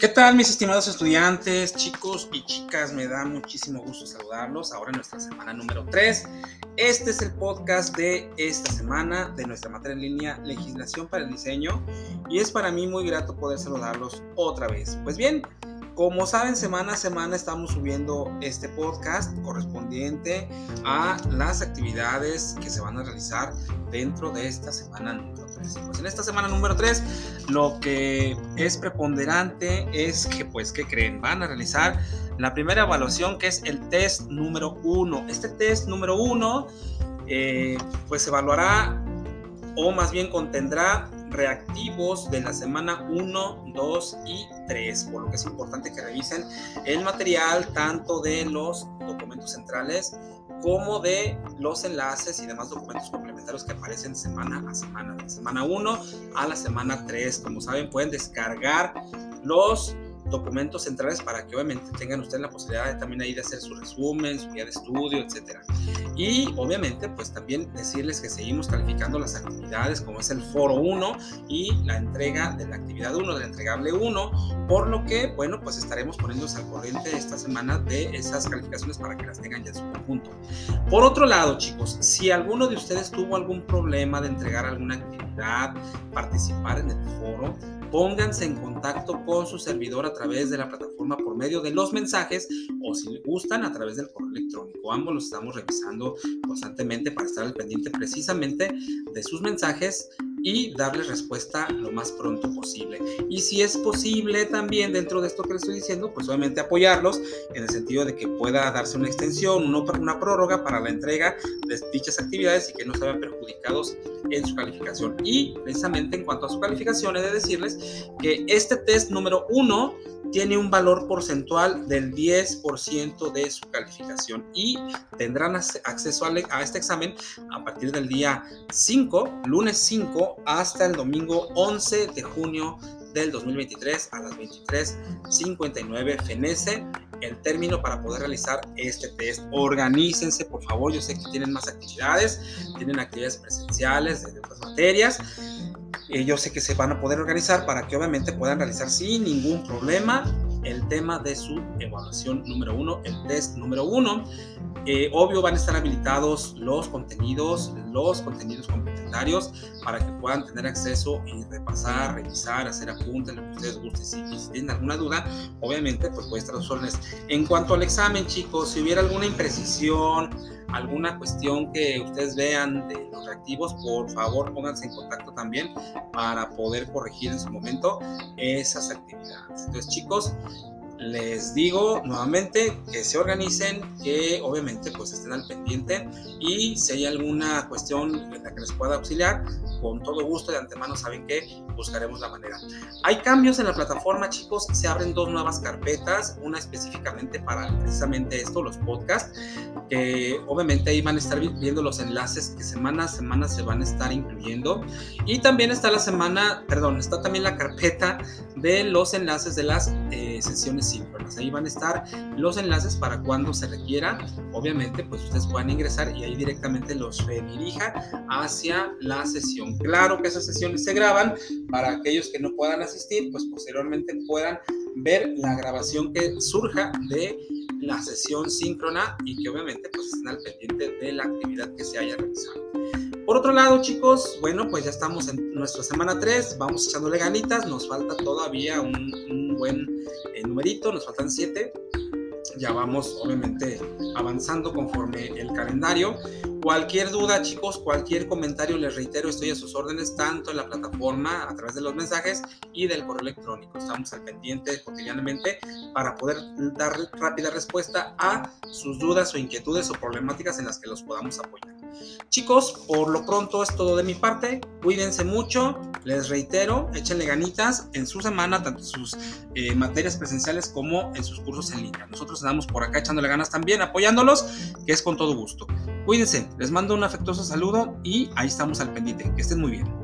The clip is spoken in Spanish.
¿Qué tal mis estimados estudiantes, chicos y chicas? Me da muchísimo gusto saludarlos ahora en nuestra semana número 3. Este es el podcast de esta semana de nuestra materia en línea Legislación para el Diseño y es para mí muy grato poder saludarlos otra vez. Pues bien, como saben, semana a semana estamos subiendo este podcast correspondiente a las actividades que se van a realizar dentro de esta semana número 3. Pues en esta semana número 3 lo que es preponderante es que, pues, ¿qué creen? Van a realizar la primera evaluación que es el test número 1. Este test número 1 eh, pues evaluará o más bien contendrá reactivos de la semana 1, 2 y 3, por lo que es importante que revisen el material tanto de los documentos centrales como de los enlaces y demás documentos complementarios que aparecen semana a semana, de la semana 1 a la semana 3. Como saben, pueden descargar los documentos centrales para que obviamente tengan ustedes la posibilidad de también ahí de hacer su resumen, su guía de estudio, etcétera. Y obviamente pues también decirles que seguimos calificando las actividades como es el foro 1 y la entrega de la actividad 1, del entregable 1, por lo que bueno pues estaremos poniéndose al corriente esta semana de esas calificaciones para que las tengan ya en su conjunto. Por otro lado chicos, si alguno de ustedes tuvo algún problema de entregar alguna actividad, participar en el foro, pónganse en contacto con su servidor a través de la plataforma por medio de los mensajes o si le gustan a través del correo electrónico. Ambos los estamos revisando constantemente para estar al pendiente precisamente de sus mensajes y darles respuesta lo más pronto posible. Y si es posible también dentro de esto que les estoy diciendo, pues obviamente apoyarlos en el sentido de que pueda darse una extensión, una prórroga para la entrega de dichas actividades y que no se vean perjudicados en su calificación. Y precisamente en cuanto a su calificación, he de decirles que este test número uno tiene un valor porcentual del 10% de su calificación y tendrán acceso a este examen a partir del día 5, lunes 5, hasta el domingo 11 de junio del 2023 a las 23.59 fenece el término para poder realizar este test. Organícense, por favor. Yo sé que tienen más actividades, tienen actividades presenciales de otras materias. Eh, yo sé que se van a poder organizar para que obviamente puedan realizar sin ningún problema el tema de su evaluación número uno, el test número uno. Eh, obvio van a estar habilitados los contenidos, los contenidos complementarios para que puedan tener acceso y repasar, revisar, hacer apuntes, lo que ustedes gusten. Si, tienen alguna duda, obviamente, pues puede estar los órdenes. En cuanto al examen, chicos, si hubiera alguna imprecisión, alguna cuestión que ustedes vean de los reactivos, por favor pónganse en contacto también para poder corregir en su momento esas actividades. Entonces, chicos, les digo nuevamente que se organicen, que obviamente pues estén al pendiente y si hay alguna cuestión en la que les pueda auxiliar, con todo gusto de antemano saben que buscaremos la manera. Hay cambios en la plataforma, chicos, se abren dos nuevas carpetas, una específicamente para precisamente esto, los podcasts, que obviamente ahí van a estar viendo los enlaces que semana a semana se van a estar incluyendo y también está la semana, perdón, está también la carpeta de los enlaces de las eh, sesiones síncronas. Ahí van a estar los enlaces para cuando se requiera. Obviamente, pues ustedes puedan ingresar y ahí directamente los redirija hacia la sesión. Claro que esas sesiones se graban para aquellos que no puedan asistir, pues posteriormente puedan ver la grabación que surja de la sesión síncrona y que obviamente pues estén al pendiente de la actividad que se haya realizado. Por otro lado, chicos, bueno, pues ya estamos en nuestra semana 3, vamos echándole ganitas, nos falta todavía un, buen eh, numerito, nos faltan 7 ya vamos obviamente avanzando conforme el calendario. Cualquier duda, chicos, cualquier comentario, les reitero, estoy a sus órdenes, tanto en la plataforma, a través de los mensajes y del correo electrónico. Estamos al pendiente cotidianamente para poder dar rápida respuesta a sus dudas o inquietudes o problemáticas en las que los podamos apoyar. Chicos, por lo pronto es todo de mi parte. Cuídense mucho. Les reitero, échenle ganitas en su semana, tanto sus eh, materias presenciales como en sus cursos en línea. Nosotros estamos por acá echándole ganas también, apoyándolos, que es con todo gusto. Cuídense, les mando un afectuoso saludo y ahí estamos al pendiente. Que estén muy bien.